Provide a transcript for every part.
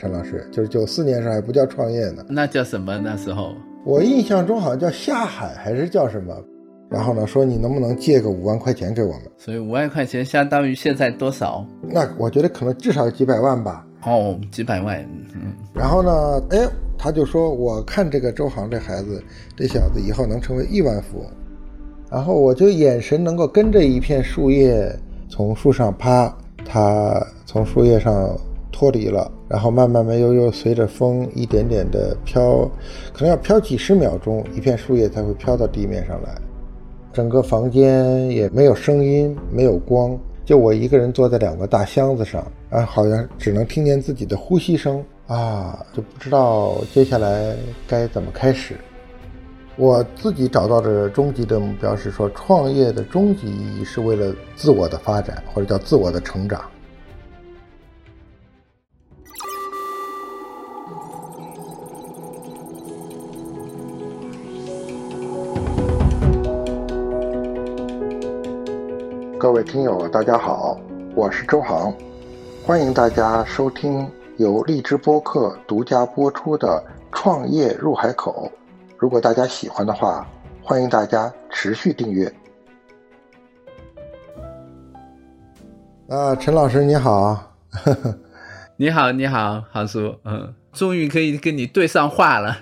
陈老师，就是九四年时候还不叫创业呢，那叫什么？那时候我印象中好像叫下海还是叫什么？然后呢，说你能不能借个五万块钱给我们？所以五万块钱相当于现在多少？那我觉得可能至少几百万吧。哦，几百万。嗯。然后呢，哎，他就说，我看这个周航这孩子，这小子以后能成为亿万富翁。然后我就眼神能够跟着一片树叶从树上趴，他从树叶上脱离了，然后慢慢慢悠悠随着风一点点的飘，可能要飘几十秒钟，一片树叶才会飘到地面上来。整个房间也没有声音，没有光，就我一个人坐在两个大箱子上，啊，好像只能听见自己的呼吸声啊，就不知道接下来该怎么开始。我自己找到的终极的目标是说，创业的终极意义是为了自我的发展，或者叫自我的成长。听友，大家好，我是周航，欢迎大家收听由荔枝播客独家播出的《创业入海口》。如果大家喜欢的话，欢迎大家持续订阅。啊，陈老师你好，你好你好，航叔，嗯，终于可以跟你对上话了，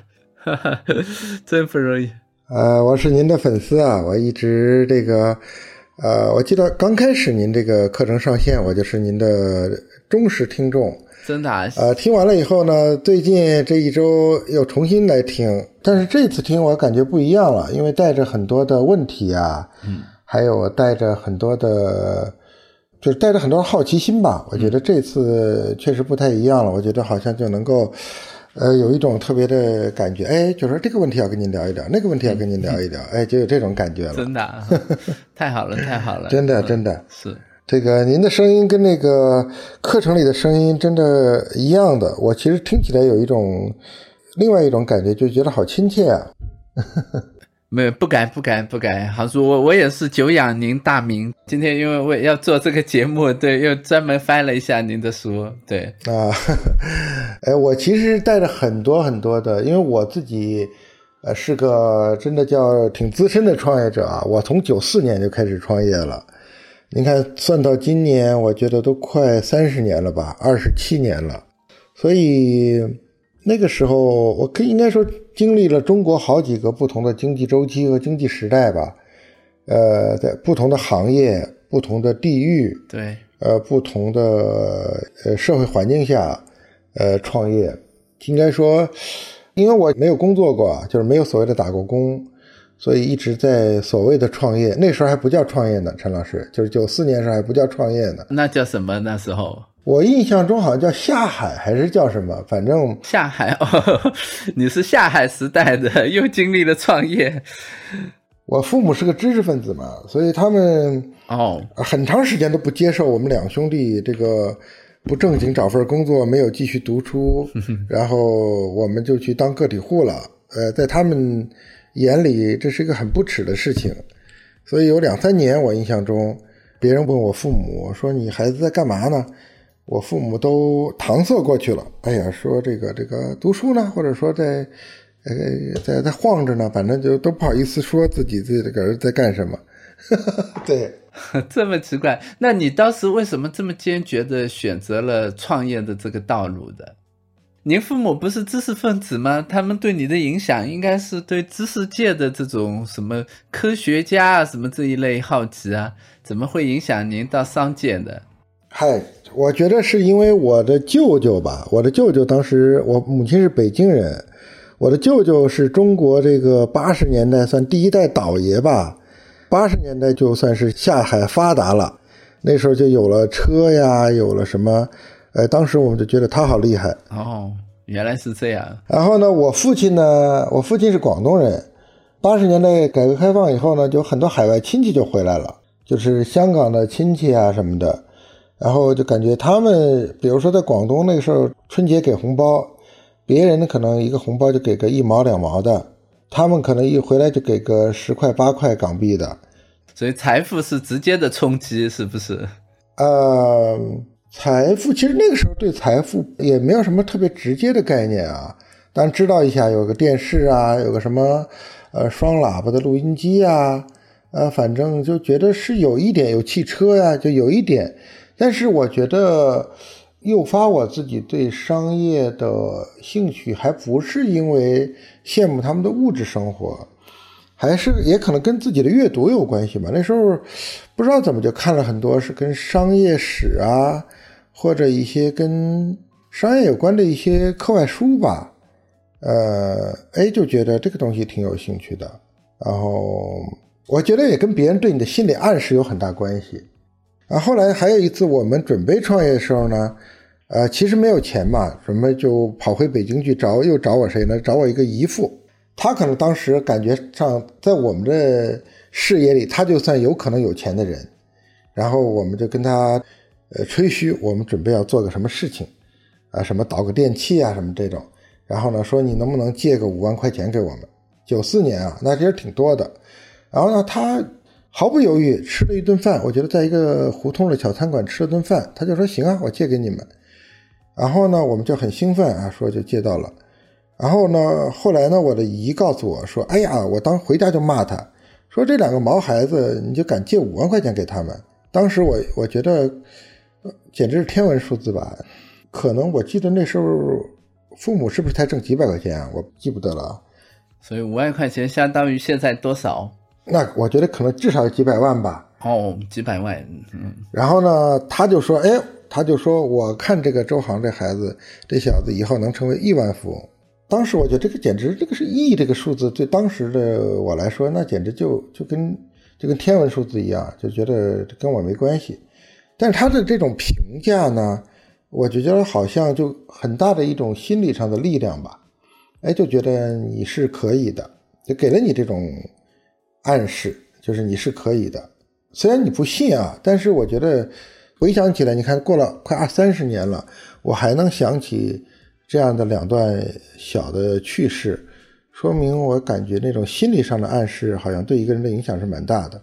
真不容易。呃，我是您的粉丝啊，我一直这个。呃，我记得刚开始您这个课程上线，我就是您的忠实听众，真的。呃，听完了以后呢，最近这一周又重新来听，但是这次听我感觉不一样了，因为带着很多的问题啊，嗯，还有带着很多的，就是带着很多好奇心吧。我觉得这次确实不太一样了，我觉得好像就能够。呃，有一种特别的感觉，哎，就说这个问题要跟您聊一聊，那个问题要跟您聊一聊，哎，就有这种感觉了。真的，太好了，太好了。真的，真的是这个，您的声音跟那个课程里的声音真的一样的，我其实听起来有一种另外一种感觉，就觉得好亲切啊。没有不敢不敢不敢，好叔我我也是久仰您大名。今天因为我要做这个节目，对，又专门翻了一下您的书，对啊。哎，我其实带着很多很多的，因为我自己呃是个真的叫挺资深的创业者啊。我从九四年就开始创业了，您看算到今年，我觉得都快三十年了吧，二十七年了，所以。那个时候，我可以应该说经历了中国好几个不同的经济周期和经济时代吧，呃，在不同的行业、不同的地域，对，呃，不同的呃社会环境下，呃，创业，应该说，因为我没有工作过，就是没有所谓的打过工，所以一直在所谓的创业。那时候还不叫创业呢，陈老师，就是九四年时候还不叫创业呢。那叫什么？那时候？我印象中好像叫下海还是叫什么，反正下海哦，你是下海时代的，又经历了创业。我父母是个知识分子嘛，所以他们哦很长时间都不接受我们两兄弟这个不正经找份工作，没有继续读书，然后我们就去当个体户了。呃，在他们眼里这是一个很不耻的事情，所以有两三年我印象中，别人问我父母说：“你孩子在干嘛呢？”我父母都搪塞过去了。哎呀，说这个这个读书呢，或者说在，呃，在在晃着呢，反正就都不好意思说自己这这个儿子在干什么。对，这么奇怪。那你当时为什么这么坚决的选择了创业的这个道路的？您父母不是知识分子吗？他们对你的影响应该是对知识界的这种什么科学家啊，什么这一类好奇啊，怎么会影响您到商界的？嗨。我觉得是因为我的舅舅吧，我的舅舅当时我母亲是北京人，我的舅舅是中国这个八十年代算第一代倒爷吧，八十年代就算是下海发达了，那时候就有了车呀，有了什么，呃，当时我们就觉得他好厉害哦，原来是这样。然后呢，我父亲呢，我父亲是广东人，八十年代改革开放以后呢，就很多海外亲戚就回来了，就是香港的亲戚啊什么的。然后就感觉他们，比如说在广东那个时候，春节给红包，别人可能一个红包就给个一毛两毛的，他们可能一回来就给个十块八块港币的，所以财富是直接的冲击，是不是？呃，财富其实那个时候对财富也没有什么特别直接的概念啊，但知道一下有个电视啊，有个什么呃双喇叭的录音机啊，呃，反正就觉得是有一点有汽车呀，就有一点。但是我觉得诱发我自己对商业的兴趣，还不是因为羡慕他们的物质生活，还是也可能跟自己的阅读有关系吧。那时候不知道怎么就看了很多是跟商业史啊。或者一些跟商业有关的一些课外书吧，呃，哎，就觉得这个东西挺有兴趣的。然后我觉得也跟别人对你的心理暗示有很大关系。啊，后来还有一次我们准备创业的时候呢，呃，其实没有钱嘛，准备就跑回北京去找，又找我谁呢？找我一个姨父，他可能当时感觉上在我们的视野里，他就算有可能有钱的人。然后我们就跟他。呃，吹嘘我们准备要做个什么事情，啊，什么导个电器啊，什么这种，然后呢，说你能不能借个五万块钱给我们？九四年啊，那其实挺多的。然后呢，他毫不犹豫吃了一顿饭，我觉得在一个胡同的小餐馆吃了顿饭，他就说行啊，我借给你们。然后呢，我们就很兴奋啊，说就借到了。然后呢，后来呢，我的姨告诉我说，哎呀，我当回家就骂他，说这两个毛孩子，你就敢借五万块钱给他们？当时我我觉得。简直是天文数字吧？可能我记得那时候父母是不是才挣几百块钱啊？我记不得了。所以五万块钱相当于现在多少？那我觉得可能至少有几百万吧。哦，几百万。嗯。然后呢，他就说：“哎，他就说，我看这个周航这孩子，这小子以后能成为亿万富翁。”当时我觉得这个简直，这个是亿这个数字，对当时的我来说，那简直就就跟就跟天文数字一样，就觉得跟我没关系。但是他的这种评价呢，我就觉得好像就很大的一种心理上的力量吧，哎，就觉得你是可以的，就给了你这种暗示，就是你是可以的。虽然你不信啊，但是我觉得回想起来，你看过了快二三十年了，我还能想起这样的两段小的趣事，说明我感觉那种心理上的暗示好像对一个人的影响是蛮大的。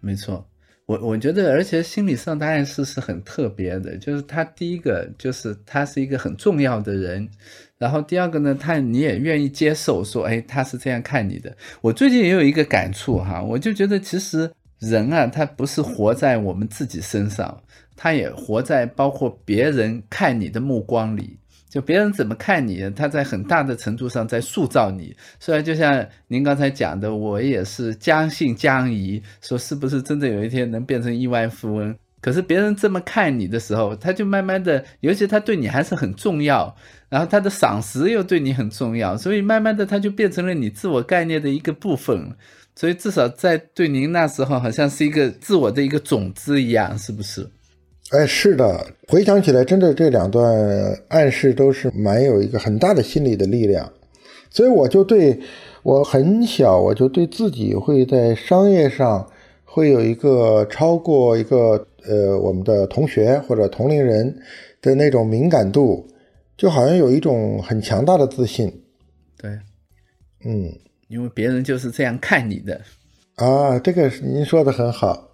没错。我我觉得，而且心理上的暗示是很特别的，就是他第一个就是他是一个很重要的人，然后第二个呢，他你也愿意接受说，哎，他是这样看你的。我最近也有一个感触哈，我就觉得其实人啊，他不是活在我们自己身上，他也活在包括别人看你的目光里。就别人怎么看你，他在很大的程度上在塑造你。虽然就像您刚才讲的，我也是将信将疑，说是不是真的有一天能变成亿万富翁？可是别人这么看你的时候，他就慢慢的，尤其他对你还是很重要，然后他的赏识又对你很重要，所以慢慢的他就变成了你自我概念的一个部分。所以至少在对您那时候，好像是一个自我的一个种子一样，是不是？哎，是的，回想起来，真的这两段暗示都是蛮有一个很大的心理的力量，所以我就对我很小，我就对自己会在商业上会有一个超过一个呃我们的同学或者同龄人的那种敏感度，就好像有一种很强大的自信。对，嗯，因为别人就是这样看你的啊，这个您说的很好。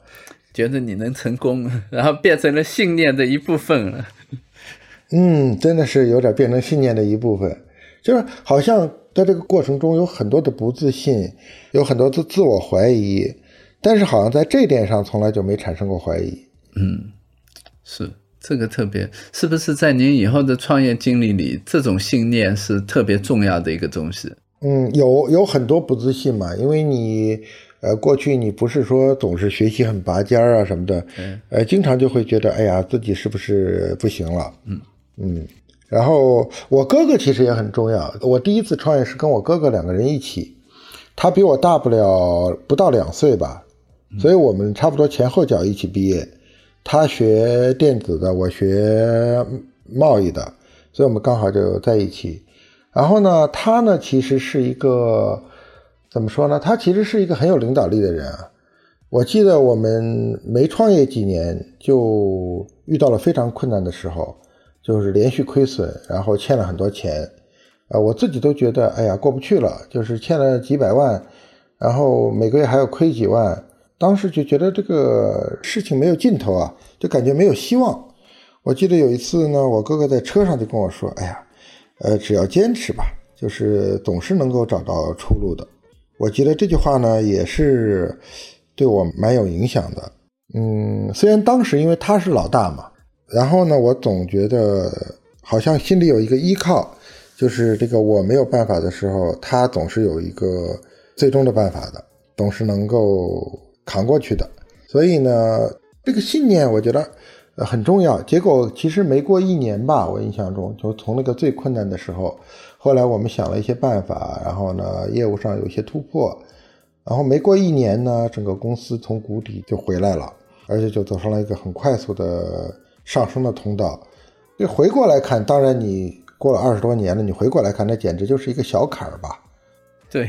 觉得你能成功，然后变成了信念的一部分了。嗯，真的是有点变成信念的一部分，就是好像在这个过程中有很多的不自信，有很多的自我怀疑，但是好像在这点上从来就没产生过怀疑。嗯，是这个特别，是不是在您以后的创业经历里，这种信念是特别重要的一个东西？嗯，有有很多不自信嘛，因为你。呃，过去你不是说总是学习很拔尖儿啊什么的，呃，经常就会觉得，哎呀，自己是不是不行了？嗯嗯。然后我哥哥其实也很重要。我第一次创业是跟我哥哥两个人一起，他比我大不了不到两岁吧，所以我们差不多前后脚一起毕业。他学电子的，我学贸易的，所以我们刚好就在一起。然后呢，他呢其实是一个。怎么说呢？他其实是一个很有领导力的人啊。我记得我们没创业几年，就遇到了非常困难的时候，就是连续亏损，然后欠了很多钱，啊，我自己都觉得，哎呀，过不去了，就是欠了几百万，然后每个月还要亏几万，当时就觉得这个事情没有尽头啊，就感觉没有希望。我记得有一次呢，我哥哥在车上就跟我说：“哎呀，呃，只要坚持吧，就是总是能够找到出路的。”我觉得这句话呢，也是对我蛮有影响的。嗯，虽然当时因为他是老大嘛，然后呢，我总觉得好像心里有一个依靠，就是这个我没有办法的时候，他总是有一个最终的办法的，总是能够扛过去的。所以呢，这个信念我觉得很重要。结果其实没过一年吧，我印象中就从那个最困难的时候，后来我们想了一些办法，然后呢，业务上有一些突破，然后没过一年呢，整个公司从谷底就回来了。而且就走上了一个很快速的上升的通道。这回过来看，当然你过了二十多年了，你回过来看，那简直就是一个小坎儿吧？对，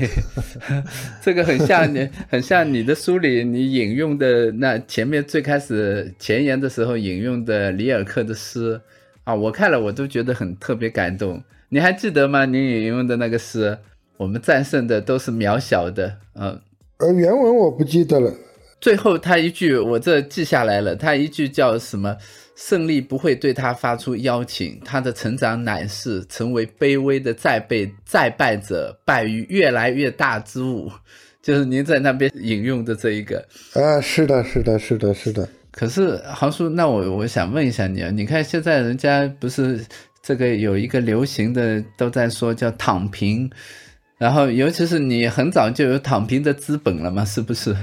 这个很像你，很像你的书里你引用的那前面最开始前言的时候引用的里尔克的诗啊，我看了我都觉得很特别感动。你还记得吗？你引用的那个诗，我们战胜的都是渺小的，嗯，呃，原文我不记得了。最后他一句，我这记下来了。他一句叫什么？胜利不会对他发出邀请，他的成长乃是成为卑微的再被再败者，败于越来越大之物。就是您在那边引用的这一个啊，是的，是的，是的，是的。可是杭叔，那我我想问一下你啊，你看现在人家不是这个有一个流行的都在说叫躺平。然后，尤其是你很早就有躺平的资本了嘛，是不是？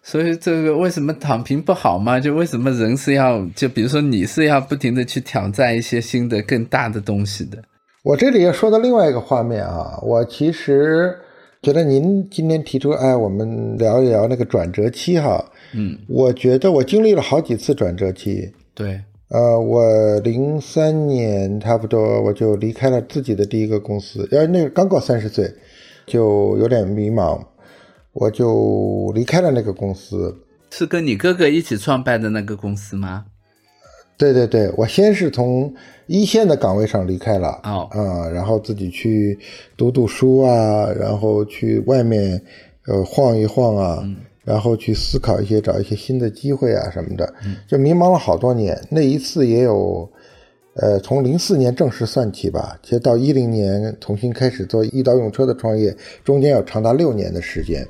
所以这个为什么躺平不好嘛？就为什么人是要，就比如说你是要不停的去挑战一些新的、更大的东西的。我这里要说到另外一个画面啊，我其实觉得您今天提出，哎，我们聊一聊那个转折期哈。嗯，我觉得我经历了好几次转折期。对，呃，我零三年差不多我就离开了自己的第一个公司，因为那个刚过三十岁。就有点迷茫，我就离开了那个公司。是跟你哥哥一起创办的那个公司吗？对对对，我先是从一线的岗位上离开了，哦，啊，然后自己去读读书啊，然后去外面呃晃一晃啊，然后去思考一些找一些新的机会啊什么的，就迷茫了好多年。那一次也有。呃，从零四年正式算起吧，其实到一零年重新开始做一刀用车的创业，中间有长达六年的时间。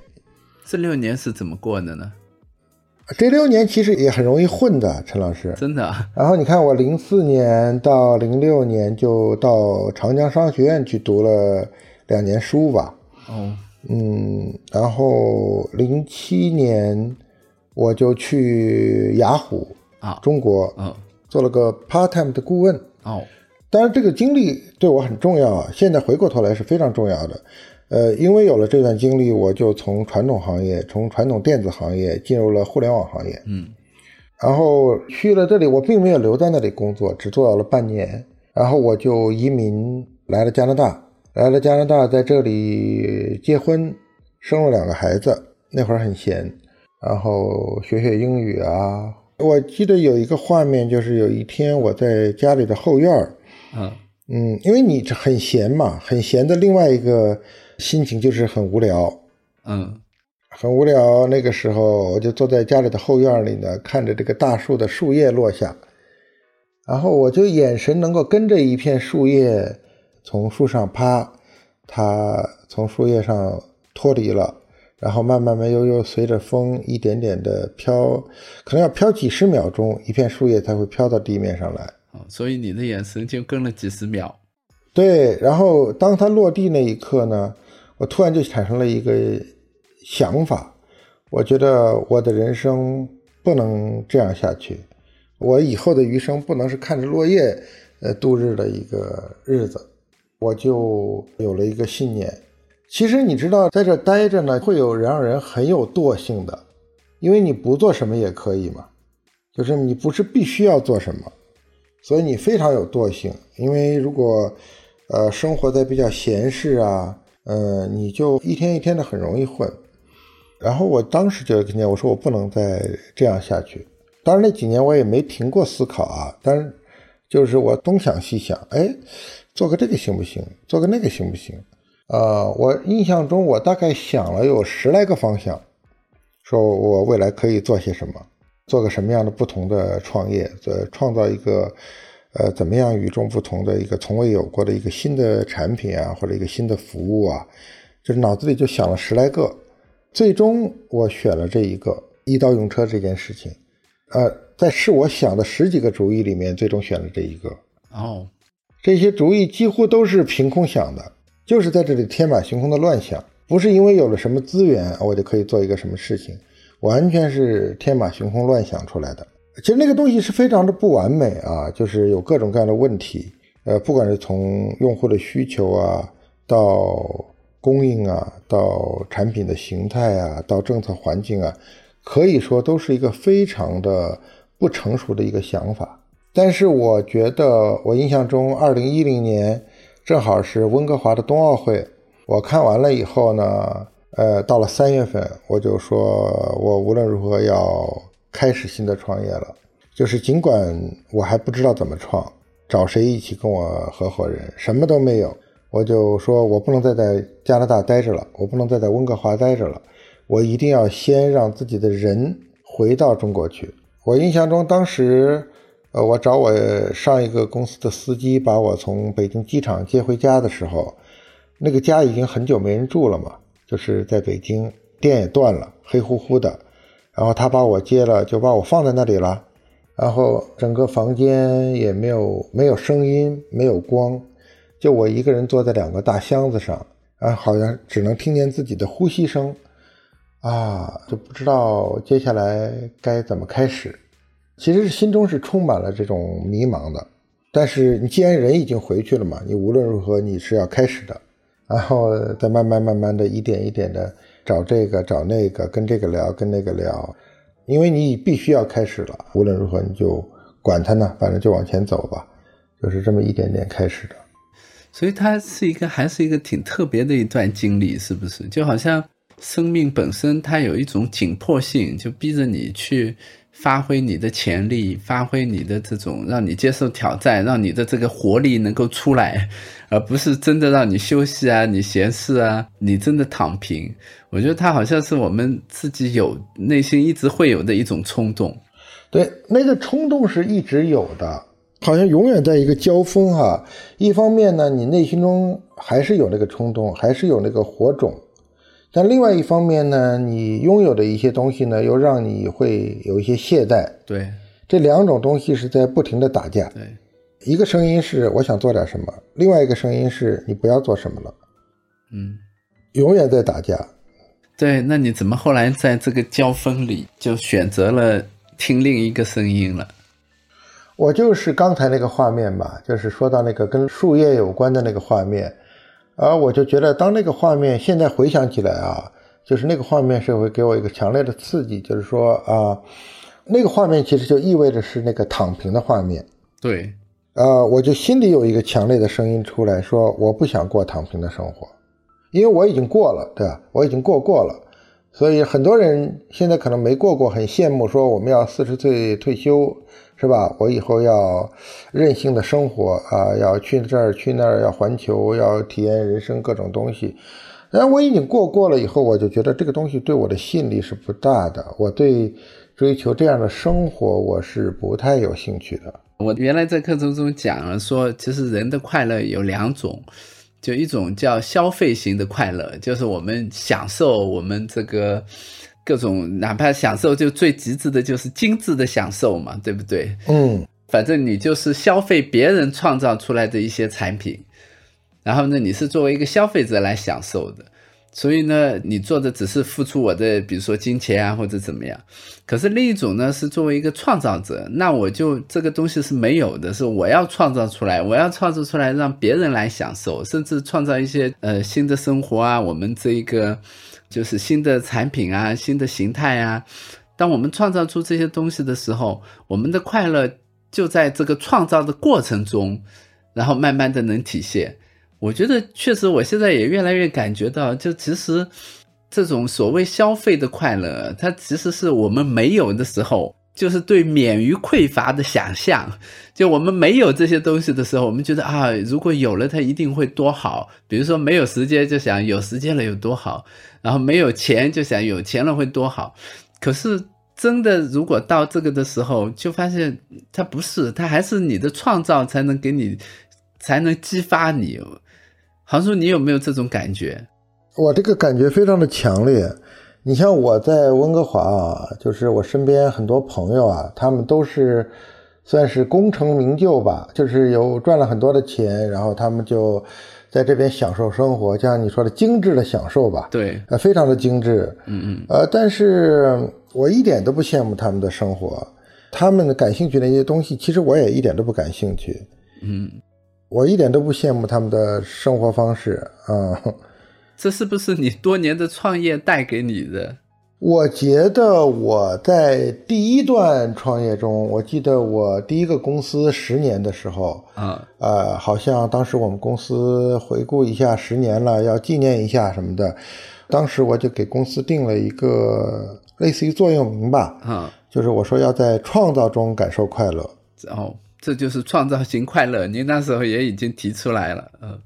这六年是怎么过的呢？这六年其实也很容易混的，陈老师。真的。然后你看，我零四年到零六年就到长江商学院去读了两年书吧。哦。嗯，然后零七年我就去雅虎啊，中国。嗯。做了个 part time 的顾问哦，当然这个经历对我很重要啊。现在回过头来是非常重要的，呃，因为有了这段经历，我就从传统行业，从传统电子行业进入了互联网行业。嗯，然后去了这里，我并没有留在那里工作，只做了半年，然后我就移民来了加拿大，来了加拿大，在这里结婚，生了两个孩子。那会儿很闲，然后学学英语啊。我记得有一个画面，就是有一天我在家里的后院儿，嗯嗯，因为你很闲嘛，很闲的另外一个心情就是很无聊，嗯，很无聊。那个时候我就坐在家里的后院里呢，看着这个大树的树叶落下，然后我就眼神能够跟着一片树叶从树上趴，它从树叶上脱离了。然后慢慢慢悠悠随着风一点点的飘，可能要飘几十秒钟，一片树叶才会飘到地面上来。所以你的眼神就跟了几十秒。对，然后当它落地那一刻呢，我突然就产生了一个想法，我觉得我的人生不能这样下去，我以后的余生不能是看着落叶呃度日的一个日子，我就有了一个信念。其实你知道，在这待着呢，会有让人很有惰性的，因为你不做什么也可以嘛，就是你不是必须要做什么，所以你非常有惰性。因为如果，呃，生活在比较闲适啊，呃，你就一天一天的很容易混。然后我当时就跟你我说我不能再这样下去。当然那几年我也没停过思考啊，但是就是我东想西想，哎，做个这个行不行？做个那个行不行？呃，我印象中，我大概想了有十来个方向，说我未来可以做些什么，做个什么样的不同的创业，做创造一个呃，怎么样与众不同的一个从未有过的一个新的产品啊，或者一个新的服务啊，就是脑子里就想了十来个，最终我选了这一个一刀用车这件事情。呃，在是我想的十几个主意里面，最终选了这一个。哦，这些主意几乎都是凭空想的，就是在这里天马行空的乱想，不是因为有了什么资源我就可以做一个什么事情，完全是天马行空乱想出来的。其实那个东西是非常的不完美啊，就是有各种各样的问题。呃，不管是从用户的需求啊，到供应啊，到产品的形态啊，到政策环境啊。可以说都是一个非常的不成熟的一个想法，但是我觉得我印象中，二零一零年正好是温哥华的冬奥会，我看完了以后呢，呃，到了三月份，我就说我无论如何要开始新的创业了，就是尽管我还不知道怎么创，找谁一起跟我合伙人，什么都没有，我就说我不能再在加拿大待着了，我不能再在温哥华待着了。我一定要先让自己的人回到中国去。我印象中，当时，呃，我找我上一个公司的司机把我从北京机场接回家的时候，那个家已经很久没人住了嘛，就是在北京，电也断了，黑乎乎的。然后他把我接了，就把我放在那里了。然后整个房间也没有没有声音，没有光，就我一个人坐在两个大箱子上，啊，好像只能听见自己的呼吸声。啊，就不知道接下来该怎么开始。其实心中是充满了这种迷茫的。但是你既然人已经回去了嘛，你无论如何你是要开始的，然后再慢慢慢慢的一点一点的找这个找那个，跟这个聊跟那个聊，因为你必须要开始了。无论如何你就管他呢，反正就往前走吧，就是这么一点点开始的。所以它是一个还是一个挺特别的一段经历，是不是？就好像。生命本身它有一种紧迫性，就逼着你去发挥你的潜力，发挥你的这种让你接受挑战，让你的这个活力能够出来，而不是真的让你休息啊，你闲适啊，你真的躺平。我觉得它好像是我们自己有内心一直会有的一种冲动。对，那个冲动是一直有的，好像永远在一个交锋哈。一方面呢，你内心中还是有那个冲动，还是有那个火种。但另外一方面呢，你拥有的一些东西呢，又让你会有一些懈怠。对，这两种东西是在不停的打架。对，一个声音是我想做点什么，另外一个声音是你不要做什么了。嗯，永远在打架。对，那你怎么后来在这个交锋里就选择了听另一个声音了？我就是刚才那个画面吧，就是说到那个跟树叶有关的那个画面。而我就觉得，当那个画面现在回想起来啊，就是那个画面是会给我一个强烈的刺激，就是说啊，那个画面其实就意味着是那个躺平的画面。对，呃，我就心里有一个强烈的声音出来说，我不想过躺平的生活，因为我已经过了，对吧？我已经过过了，所以很多人现在可能没过过，很羡慕说我们要四十岁退休。是吧？我以后要任性的生活啊，要去这儿去那儿，要环球，要体验人生各种东西。然后我已经过过了以后，我就觉得这个东西对我的吸引力是不大的。我对追求这样的生活，我是不太有兴趣的。我原来在课程中讲了，说其实人的快乐有两种，就一种叫消费型的快乐，就是我们享受我们这个。各种哪怕享受，就最极致的就是精致的享受嘛，对不对？嗯，反正你就是消费别人创造出来的一些产品，然后呢，你是作为一个消费者来享受的，所以呢，你做的只是付出我的，比如说金钱啊或者怎么样。可是另一种呢，是作为一个创造者，那我就这个东西是没有的，是我要创造出来，我要创造出来让别人来享受，甚至创造一些呃新的生活啊，我们这一个。就是新的产品啊，新的形态啊。当我们创造出这些东西的时候，我们的快乐就在这个创造的过程中，然后慢慢的能体现。我觉得确实，我现在也越来越感觉到，就其实这种所谓消费的快乐，它其实是我们没有的时候。就是对免于匮乏的想象，就我们没有这些东西的时候，我们觉得啊，如果有了它一定会多好。比如说没有时间，就想有时间了有多好；然后没有钱，就想有钱了会多好。可是真的如果到这个的时候，就发现它不是，它还是你的创造才能给你，才能激发你。杭叔，你有没有这种感觉？我这个感觉非常的强烈。你像我在温哥华啊，就是我身边很多朋友啊，他们都是算是功成名就吧，就是有赚了很多的钱，然后他们就在这边享受生活，就像你说的精致的享受吧，对，呃，非常的精致，嗯嗯，呃，但是我一点都不羡慕他们的生活，他们感兴趣的一些东西，其实我也一点都不感兴趣，嗯，我一点都不羡慕他们的生活方式啊。这是不是你多年的创业带给你的？我觉得我在第一段创业中，我记得我第一个公司十年的时候，啊，呃，好像当时我们公司回顾一下十年了，要纪念一下什么的，当时我就给公司定了一个类似于座右铭吧，啊，就是我说要在创造中感受快乐。哦，这就是创造型快乐。您那时候也已经提出来了，嗯。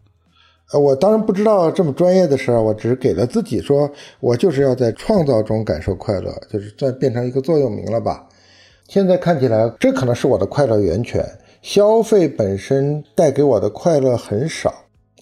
呃，我当然不知道这么专业的事儿，我只是给了自己说，我就是要在创造中感受快乐，就是这变成一个座右铭了吧。现在看起来，这可能是我的快乐源泉。消费本身带给我的快乐很少，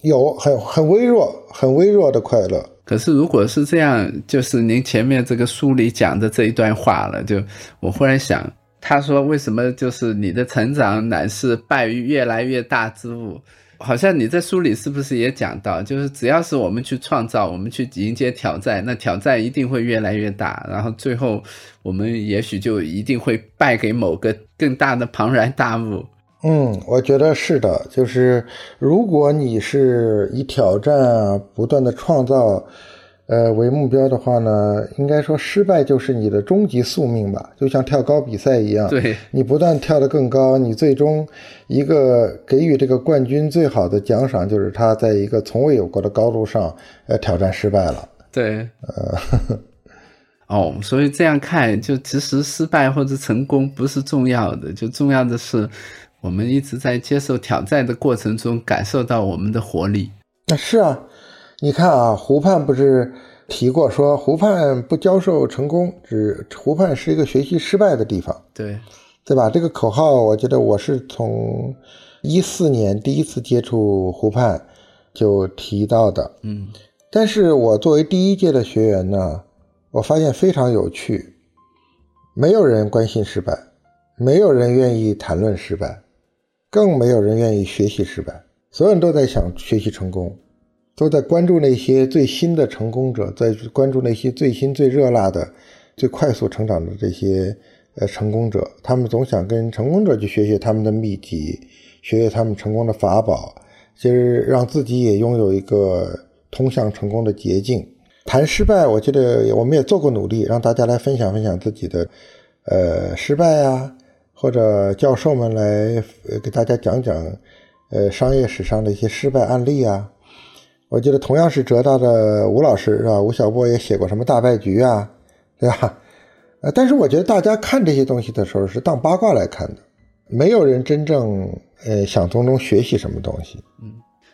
有很很微弱、很微弱的快乐。可是如果是这样，就是您前面这个书里讲的这一段话了，就我忽然想，他说为什么就是你的成长乃是败于越来越大之物？好像你在书里是不是也讲到，就是只要是我们去创造，我们去迎接挑战，那挑战一定会越来越大，然后最后我们也许就一定会败给某个更大的庞然大物。嗯，我觉得是的，就是如果你是以挑战，不断的创造。呃，为目标的话呢，应该说失败就是你的终极宿命吧，就像跳高比赛一样，对你不断跳得更高，你最终一个给予这个冠军最好的奖赏就是他在一个从未有过的高度上，呃，挑战失败了。对，呃，哦，所以这样看，就其实失败或者成功不是重要的，就重要的是我们一直在接受挑战的过程中感受到我们的活力。那是啊。你看啊，湖畔不是提过说湖畔不教授成功，只湖畔是一个学习失败的地方，对对吧？这个口号，我觉得我是从一四年第一次接触湖畔就提到的，嗯，但是我作为第一届的学员呢，我发现非常有趣，没有人关心失败，没有人愿意谈论失败，更没有人愿意学习失败，所有人都在想学习成功。都在关注那些最新的成功者，在关注那些最新、最热辣的、最快速成长的这些呃成功者。他们总想跟成功者去学学他们的秘籍，学学他们成功的法宝，其实让自己也拥有一个通向成功的捷径。谈失败，我觉得我们也做过努力，让大家来分享分享自己的呃失败啊，或者教授们来呃给大家讲讲呃商业史上的一些失败案例啊。我记得同样是浙大的吴老师是吧？吴晓波也写过什么大败局啊，对吧？呃，但是我觉得大家看这些东西的时候是当八卦来看的，没有人真正呃想从中学习什么东西。嗯，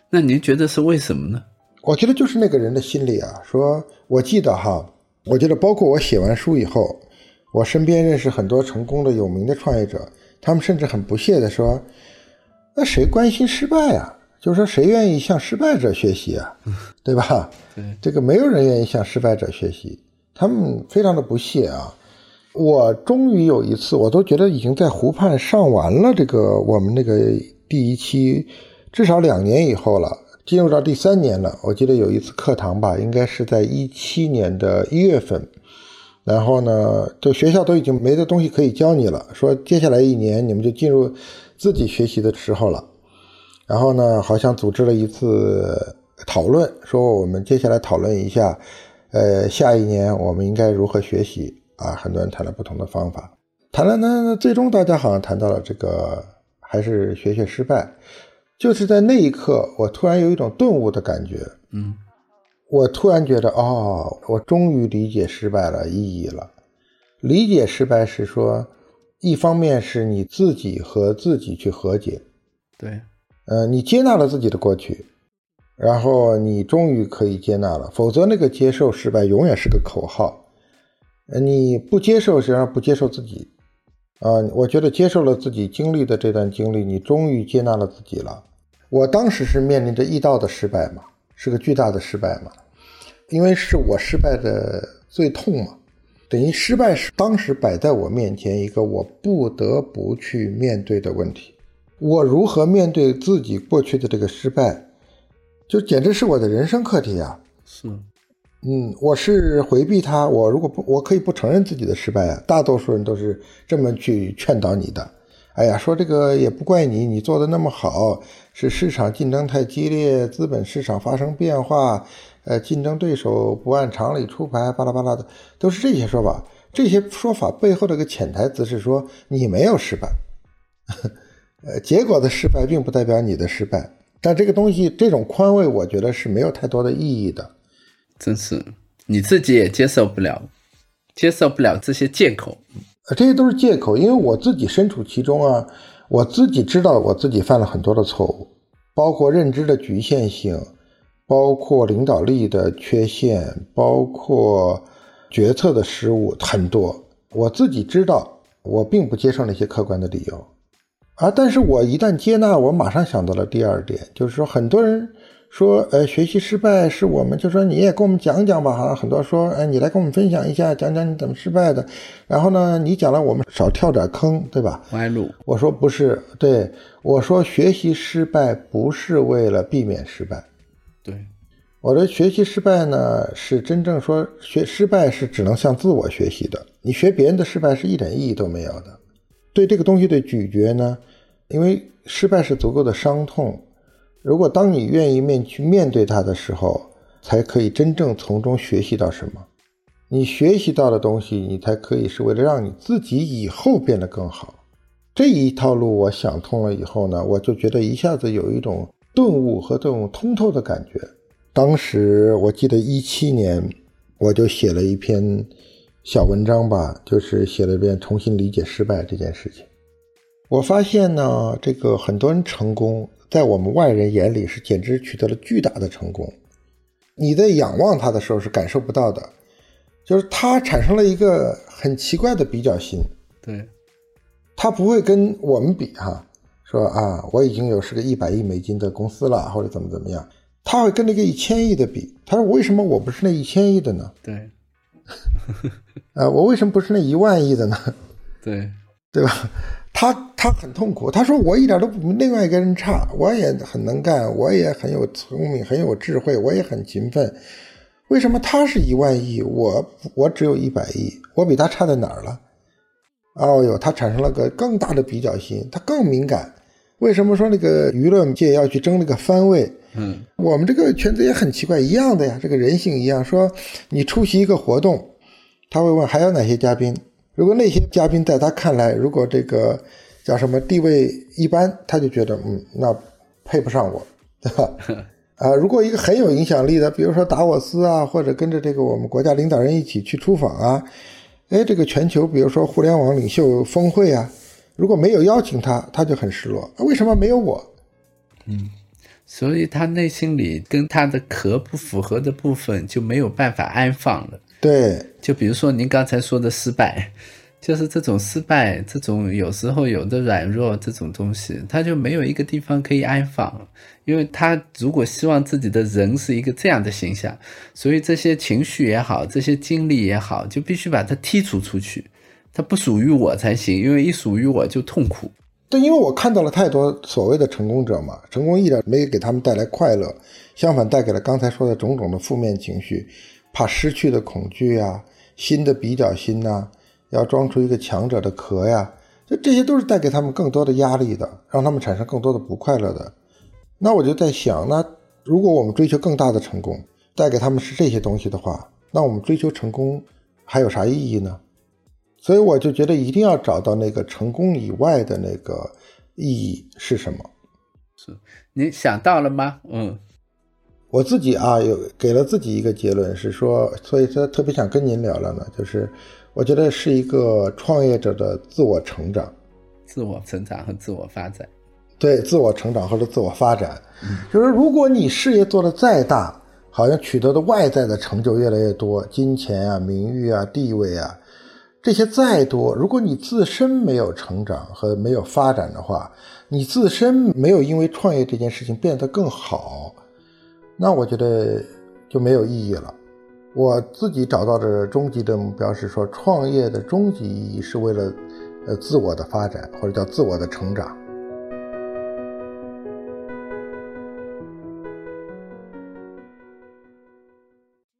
那您觉得是为什么呢？我觉得就是那个人的心理啊。说我记得哈，我觉得包括我写完书以后，我身边认识很多成功的有名的创业者，他们甚至很不屑的说：“那谁关心失败啊？”就是说，谁愿意向失败者学习啊？对吧？对，这个没有人愿意向失败者学习，他们非常的不屑啊。我终于有一次，我都觉得已经在湖畔上完了这个我们那个第一期，至少两年以后了，进入到第三年了。我记得有一次课堂吧，应该是在一七年的一月份，然后呢，就学校都已经没的东西可以教你了，说接下来一年你们就进入自己学习的时候了。然后呢，好像组织了一次讨论，说我们接下来讨论一下，呃，下一年我们应该如何学习啊？很多人谈了不同的方法，谈了呢，最终大家好像谈到了这个，还是学学失败。就是在那一刻，我突然有一种顿悟的感觉，嗯，我突然觉得，哦，我终于理解失败了意义了。理解失败是说，一方面是你自己和自己去和解，对。呃，你接纳了自己的过去，然后你终于可以接纳了，否则那个接受失败永远是个口号。你不接受，实际上不接受自己。啊，我觉得接受了自己经历的这段经历，你终于接纳了自己了。我当时是面临着易道的失败嘛，是个巨大的失败嘛，因为是我失败的最痛嘛，等于失败是当时摆在我面前一个我不得不去面对的问题。我如何面对自己过去的这个失败，就简直是我的人生课题啊！是。嗯，我是回避他。我如果不，我可以不承认自己的失败啊。大多数人都是这么去劝导你的。哎呀，说这个也不怪你，你做的那么好，是市场竞争太激烈，资本市场发生变化，呃，竞争对手不按常理出牌，巴拉巴拉的，都是这些说法。这些说法背后的一个潜台词是说你没有失败，呃，结果的失败并不代表你的失败。但这个东西，这种宽慰，我觉得是没有太多的意义的。真是你自己也接受不了，接受不了这些借口，呃，这些都是借口，因为我自己身处其中啊，我自己知道我自己犯了很多的错误，包括认知的局限性，包括领导力的缺陷，包括决策的失误，很多，我自己知道，我并不接受那些客观的理由，啊，但是我一旦接纳，我马上想到了第二点，就是说很多人。说，呃，学习失败是我们，就说你也跟我们讲讲吧，好像很多说，哎，你来跟我们分享一下，讲讲你怎么失败的。然后呢，你讲了，我们少跳点坑，对吧？歪路。我说不是，对我说，学习失败不是为了避免失败。对，我的学习失败呢，是真正说学失败是只能向自我学习的，你学别人的失败是一点意义都没有的。对这个东西的咀嚼呢，因为失败是足够的伤痛。如果当你愿意面去面对它的时候，才可以真正从中学习到什么。你学习到的东西，你才可以是为了让你自己以后变得更好。这一套路我想通了以后呢，我就觉得一下子有一种顿悟和这种通透的感觉。当时我记得一七年，我就写了一篇小文章吧，就是写了一遍重新理解失败这件事情。我发现呢，这个很多人成功。在我们外人眼里是简直取得了巨大的成功，你在仰望他的时候是感受不到的，就是他产生了一个很奇怪的比较心，对，他不会跟我们比哈，说啊我已经有是个一百亿美金的公司了或者怎么怎么样，他会跟那个一千亿的比，他说为什么我不是那一千亿的呢？对，啊 我为什么不是那一万亿的呢？对，对吧？他他很痛苦，他说我一点都不比另外一个人差，我也很能干，我也很有聪明，很有智慧，我也很勤奋。为什么他是一万亿，我我只有一百亿？我比他差在哪儿了？哦哟，他产生了个更大的比较心，他更敏感。为什么说那个娱乐界要去争那个番位？嗯，我们这个圈子也很奇怪，一样的呀，这个人性一样。说你出席一个活动，他会问还有哪些嘉宾？如果那些嘉宾在他看来，如果这个叫什么地位一般，他就觉得嗯，那配不上我，对吧？啊，如果一个很有影响力的，比如说达沃斯啊，或者跟着这个我们国家领导人一起去出访啊，哎，这个全球比如说互联网领袖峰会啊，如果没有邀请他，他就很失落。为什么没有我？嗯，所以他内心里跟他的壳不符合的部分就没有办法安放了。对，就比如说您刚才说的失败，就是这种失败，这种有时候有的软弱这种东西，他就没有一个地方可以安放，因为他如果希望自己的人是一个这样的形象，所以这些情绪也好，这些经历也好，就必须把它剔除出去，它不属于我才行，因为一属于我就痛苦。对，因为我看到了太多所谓的成功者嘛，成功一点没给他们带来快乐，相反带给了刚才说的种种的负面情绪。怕失去的恐惧呀，新的比较心呐，要装出一个强者的壳呀，就这些都是带给他们更多的压力的，让他们产生更多的不快乐的。那我就在想，那如果我们追求更大的成功，带给他们是这些东西的话，那我们追求成功还有啥意义呢？所以我就觉得一定要找到那个成功以外的那个意义是什么。是你想到了吗？嗯。我自己啊，有给了自己一个结论，是说，所以说特别想跟您聊聊呢，就是我觉得是一个创业者的自我成长、自我成长和自我发展。对，自我成长或者自我发展，就是如果你事业做得再大，好像取得的外在的成就越来越多，金钱啊、名誉啊、地位啊，这些再多，如果你自身没有成长和没有发展的话，你自身没有因为创业这件事情变得更好，那我觉得就没有意义了。我自己找到的终极的目标是说，创业的终极意义是为了，呃，自我的发展或者叫自我的成长。